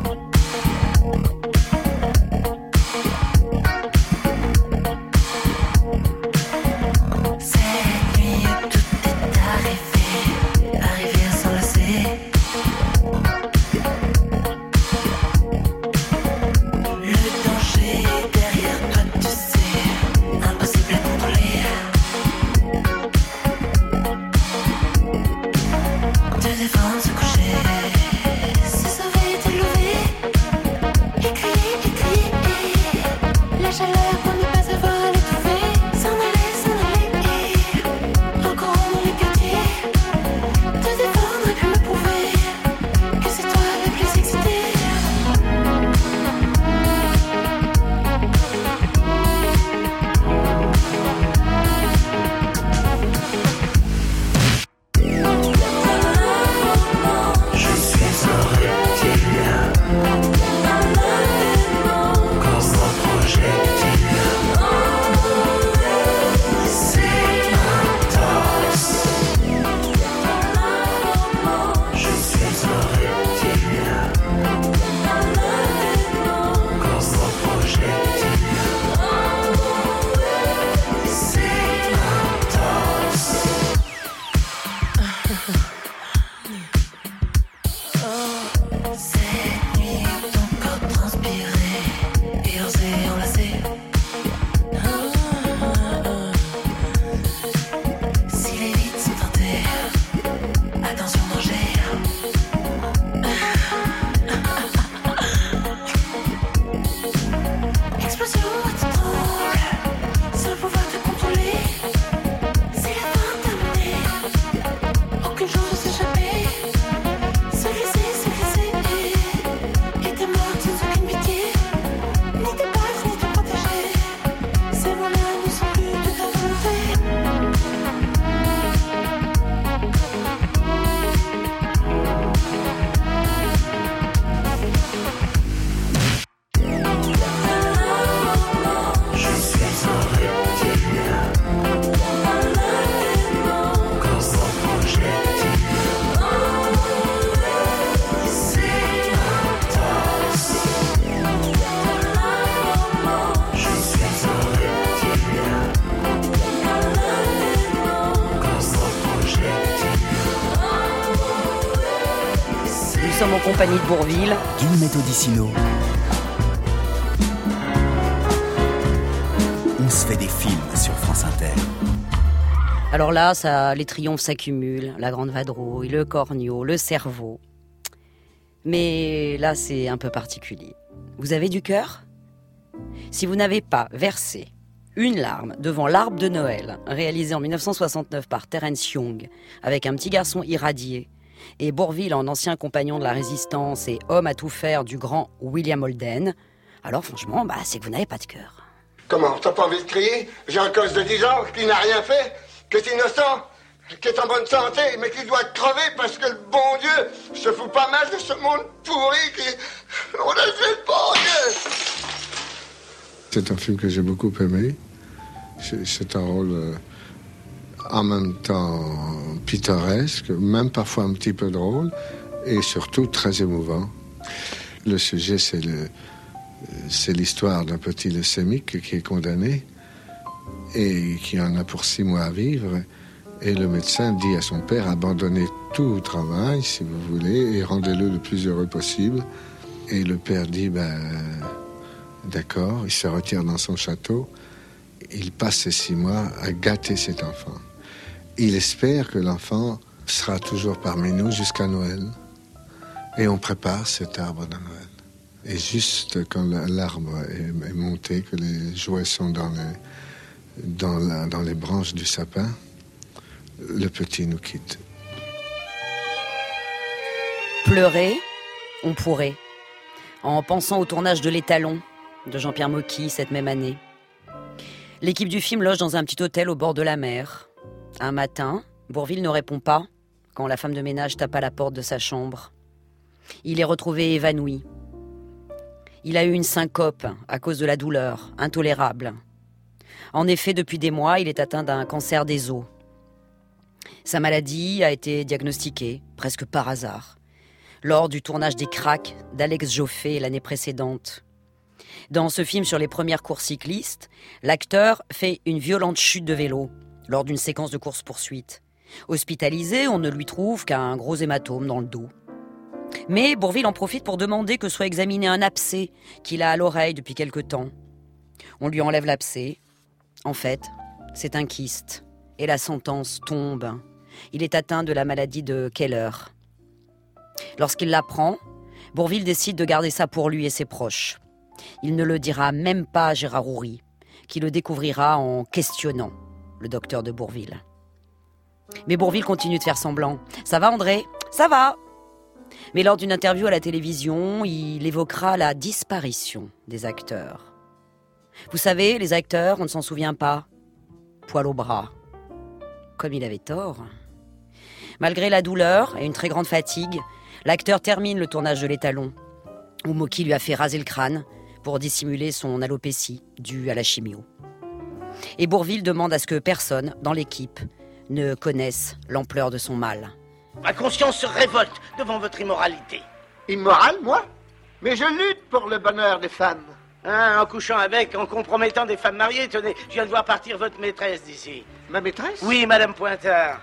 Compagnie de Bourville. Guillemette Odissino. On se fait des films sur France Inter. Alors là, ça, les triomphes s'accumulent. La grande vadrouille, le corneau, le cerveau. Mais là, c'est un peu particulier. Vous avez du cœur? Si vous n'avez pas versé une larme devant l'arbre de Noël, réalisé en 1969 par Terence Young, avec un petit garçon irradié, et Bourville en ancien compagnon de la résistance et homme à tout faire du grand William Holden, alors franchement, bah, c'est que vous n'avez pas de cœur. Comment T'as pas envie de crier? J'ai un gosse de 10 ans qui n'a rien fait, qui est innocent, qui est en bonne santé, mais qui doit crever parce que le bon Dieu se fout pas mal de ce monde pourri qui... On a fait le bon Dieu C'est un film que j'ai beaucoup aimé. C'est- C'est un rôle euh, en même temps pittoresque, même parfois un petit peu drôle, et surtout très émouvant. Le sujet, c'est l'histoire d'un petit leucémique qui est condamné et qui en a pour six mois à vivre. Et le médecin dit à son père abandonnez tout travail, si vous voulez, et rendez-le le plus heureux possible. Et le père dit ben, d'accord, il se retire dans son château. Il passe ces six mois à gâter cet enfant. Il espère que l'enfant sera toujours parmi nous jusqu'à Noël. Et on prépare cet arbre de Noël. Et juste quand la- l'arbre est, monté, que les jouets sont dans les branches du sapin, le petit nous quitte. Pleurer, on pourrait. En pensant au tournage de L'étalon de Jean-Pierre Mocky cette même année. L'équipe du film loge dans un petit hôtel au bord de la mer. Un matin, Bourville ne répond pas quand la femme de ménage tape à la porte de sa chambre. Il est retrouvé évanoui. Il a eu une syncope à cause de la douleur, intolérable. En effet, depuis des mois, il est atteint d'un cancer des os. Sa maladie a été diagnostiquée, presque par hasard, lors du tournage des Cracks d'Alex Joffé l'année précédente. Dans ce film sur les premières courses cyclistes, l'acteur fait une violente chute de vélo lors d'une séquence de course-poursuite. Hospitalisé, on ne lui trouve qu'un gros hématome dans le dos. Mais Bourville en profite pour demander que soit examiné un abcès qu'il a à l'oreille depuis quelque temps. On lui enlève l'abcès. En fait, c'est un kyste. Et la sentence tombe. Il est atteint de la maladie de Keller. Lorsqu'il l'apprend, Bourville décide de garder ça pour lui et ses proches. Il ne le dira même pas à Gérard Houry, qui le découvrira en questionnant le docteur de Bourville. Mais Bourville continue de faire semblant. Ça va André? Ça va Mais lors d'une interview à la télévision, il évoquera la disparition des acteurs. Vous savez, les acteurs, on ne s'en souvient pas. Poil au bras. Comme il avait tort. Malgré la douleur et une très grande fatigue, l'acteur termine le tournage de l'étalon, où Moki lui a fait raser le crâne pour dissimuler son alopécie due à la chimio. Et Bourville demande à ce que personne dans l'équipe ne connaisse l'ampleur de son mal. Ma conscience se révolte devant votre immoralité. Immorale, moi? Mais je lutte pour le bonheur des femmes. Hein, en couchant avec, en compromettant des femmes mariées, tenez, je viens de voir partir votre maîtresse d'ici. Ma maîtresse? Oui, Madame Pointard.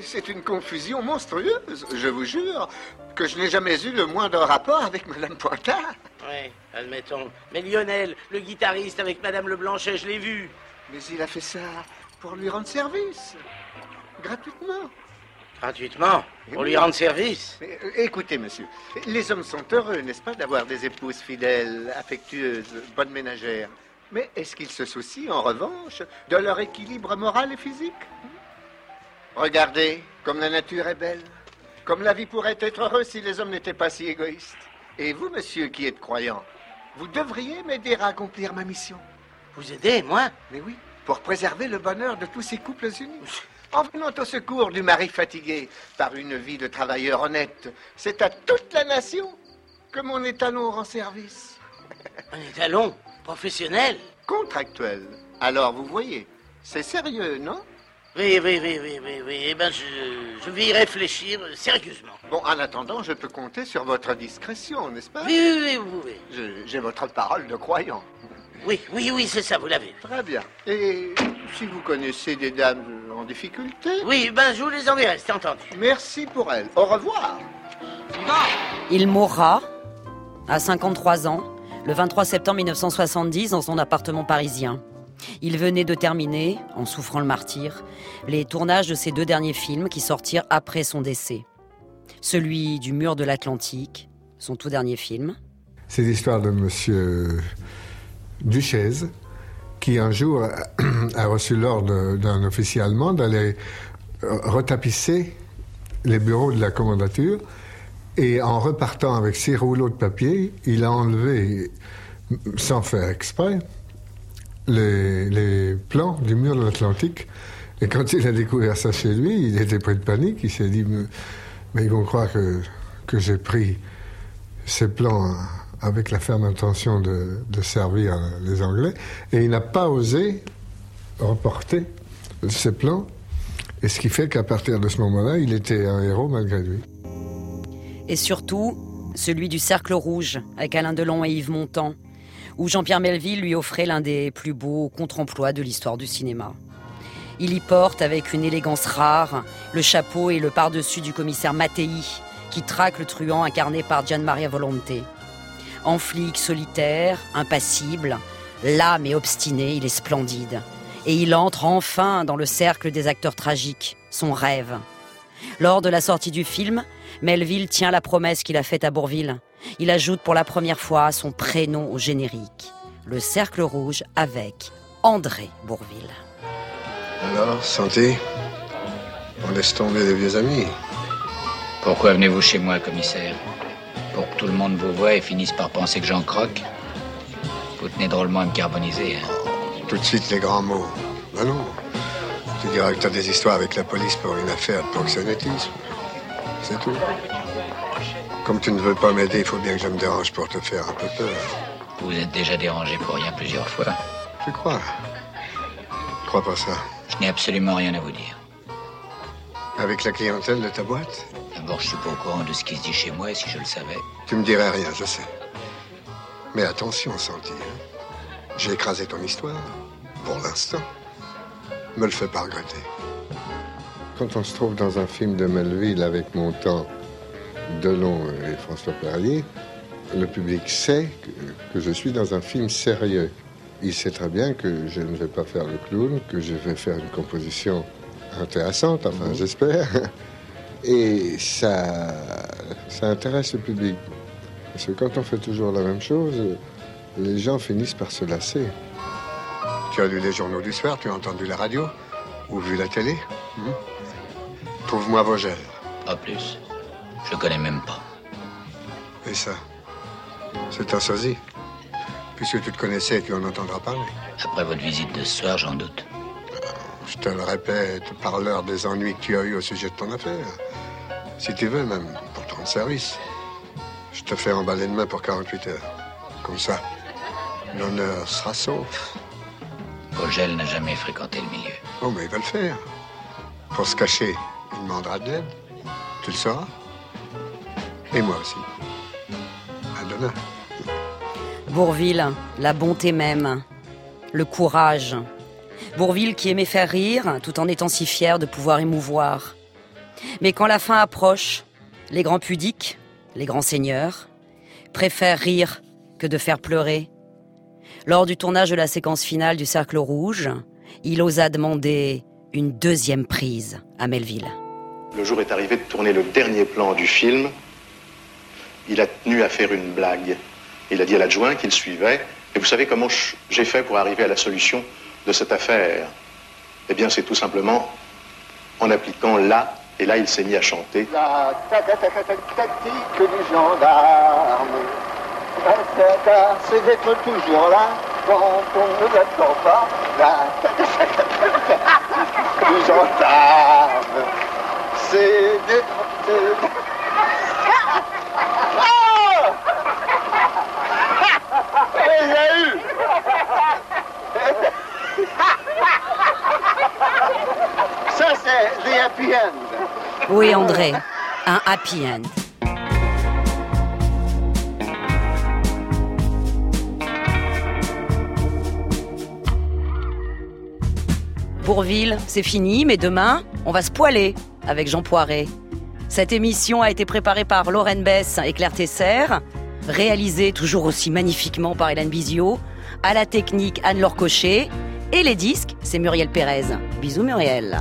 C'est une confusion monstrueuse, je vous jure, que je n'ai jamais eu le moindre rapport avec Madame Pointard. Oui, admettons. Mais Lionel, le guitariste avec Madame Leblanchet, je l'ai vu. Mais il a fait ça pour lui rendre service. Gratuitement. Gratuitement Pour lui rendre service Mais, euh, écoutez, monsieur, les hommes sont heureux, n'est-ce pas, d'avoir des épouses fidèles, affectueuses, bonnes ménagères. Mais est-ce qu'ils se soucient, en revanche, de leur équilibre moral et physique? Regardez, comme la nature est belle, comme la vie pourrait être heureuse si les hommes n'étaient pas si égoïstes. Et vous, monsieur, qui êtes croyant, vous devriez m'aider à accomplir ma mission. Vous aider, moi Mais oui, pour préserver le bonheur de tous ces couples unis. En venant au secours du mari fatigué par une vie de travailleur honnête, c'est à toute la nation que mon étalon rend service. Un étalon professionnel Contractuel. Alors, vous voyez, c'est sérieux, non? Oui, oui, oui, oui, oui, oui. Eh ben, je, je vais y réfléchir sérieusement. Bon, en attendant, je peux compter sur votre discrétion, n'est-ce pas? Oui, oui, oui, vous pouvez. J'ai votre parole de croyant. Oui, oui, oui, c'est ça, vous l'avez. Très bien. Et si vous connaissez des dames en difficulté Oui, ben, je vous les enverrai, c'est entendu. Merci pour elles. Au revoir. Il mourra à 53 ans le 23 septembre 1970 dans son appartement parisien. Il venait de terminer, en souffrant le martyr, les tournages de ses deux derniers films qui sortirent après son décès. Celui du mur de l'Atlantique, son tout dernier film. C'est l'histoire de monsieur Duchesne, qui un jour a reçu l'ordre d'un officier allemand d'aller retapisser les bureaux de la commandature. Et en repartant avec six rouleaux de papier, il a enlevé, sans faire exprès, les, plans du mur de l'Atlantique. Et quand il a découvert ça chez lui, il était pris de panique. Il s'est dit, mais, mais ils vont croire que, que j'ai pris ces plans avec la ferme intention de, servir les Anglais. Et il n'a pas osé reporter ces plans. Et ce qui fait qu'à partir de ce moment-là, il était un héros malgré lui. Et surtout, celui du Cercle Rouge, avec Alain Delon et Yves Montand, où Jean-Pierre Melville lui offrait l'un des plus beaux contre-emplois de l'histoire du cinéma. Il y porte avec une élégance rare le chapeau et le par-dessus du commissaire Mattei, qui traque le truand incarné par Gian Maria Volonté. En flic solitaire, impassible, lâme et obstiné, il est splendide. Et il entre enfin dans le cercle des acteurs tragiques, son rêve. Lors de la sortie du film, Melville tient la promesse qu'il a faite à Bourville. Il ajoute pour la première fois son prénom au générique. Le cercle rouge avec André Bourville. Alors, santé On laisse tomber les vieux amis. Pourquoi venez-vous chez moi, commissaire? Pour que tout le monde vous voie et finisse par penser que j'en croque Vous tenez drôlement à me carboniser, hein Tout de suite les grands mots. Ben non. Tu diras que t'as des histoires avec la police pour une affaire de proxénétisme. C'est tout. Comme tu ne veux pas m'aider, il faut bien que je me dérange pour te faire un peu peur. Vous êtes déjà dérangé pour rien plusieurs fois. Tu crois? Je crois pas ça. Je n'ai absolument rien à vous dire. Avec la clientèle de ta boîte? D'abord, je suis pas au courant de ce qui se dit chez moi et si je le savais? Tu me dirais rien, je sais. Mais attention, Santi. hein. J'ai écrasé ton histoire. Pour l'instant. Me le fais pas regretter. Quand on se trouve dans un film de Melville avec Montand, Delon et François Perrier, le public sait que, que je suis dans un film sérieux. Il sait très bien que je ne vais pas faire le clown, que je vais faire une composition intéressante, enfin j'espère. Et ça, ça intéresse le public. Parce que quand on fait toujours la même chose, les gens finissent par se lasser. Tu as lu les journaux du soir, tu as entendu la radio ou vu la télé Hmm Trouve-moi Vogel. Pas plus. Je le connais même pas. Et ça C'est un sosie. Puisque tu te connaissais, tu en entendras parler. Après votre visite de ce soir, j'en doute. Je te le répète, par l'heure des ennuis que tu as eus au sujet de ton affaire. Si tu veux, même pour ton service, je te fais emballer demain pour 48 heures. Comme ça, l'honneur sera sauf. Vogel n'a jamais fréquenté le milieu. Oh, mais il va le faire. Pour se cacher, il demandera de l'aide. Tu le sauras. Et moi aussi. À demain. Bourville, la bonté même, le courage. Bourville qui aimait faire rire tout en étant si fier de pouvoir émouvoir. Mais quand la fin approche, les grands pudiques, les grands seigneurs, préfèrent rire que de faire pleurer. Lors du tournage de la séquence finale du Cercle Rouge, il osa demander une deuxième prise à Melville. Le jour est arrivé de tourner le dernier plan du film. Il a tenu à faire une blague. Il a dit à l'adjoint qu'il suivait. Et vous savez comment j'ai fait pour arriver à la solution de cette affaire? Eh bien, c'est tout simplement en appliquant là, et là, il s'est mis à chanter. La ta- ta- ta- ta- ta- tactique du gendarme. C'est d'être toujours là quand on ne l'attend pas. Du gendarme. C'est d'être. Oui, André, un happy end. Bourville, c'est fini, mais demain, on va se poiler avec Jean Poiret. Cette émission a été préparée par Lorraine Bess et Claire Tesser, réalisée toujours aussi magnifiquement par Hélène Bizio, à la technique Anne-Laure Cochet, et les disques, c'est Muriel Pérez. Bisous Muriel.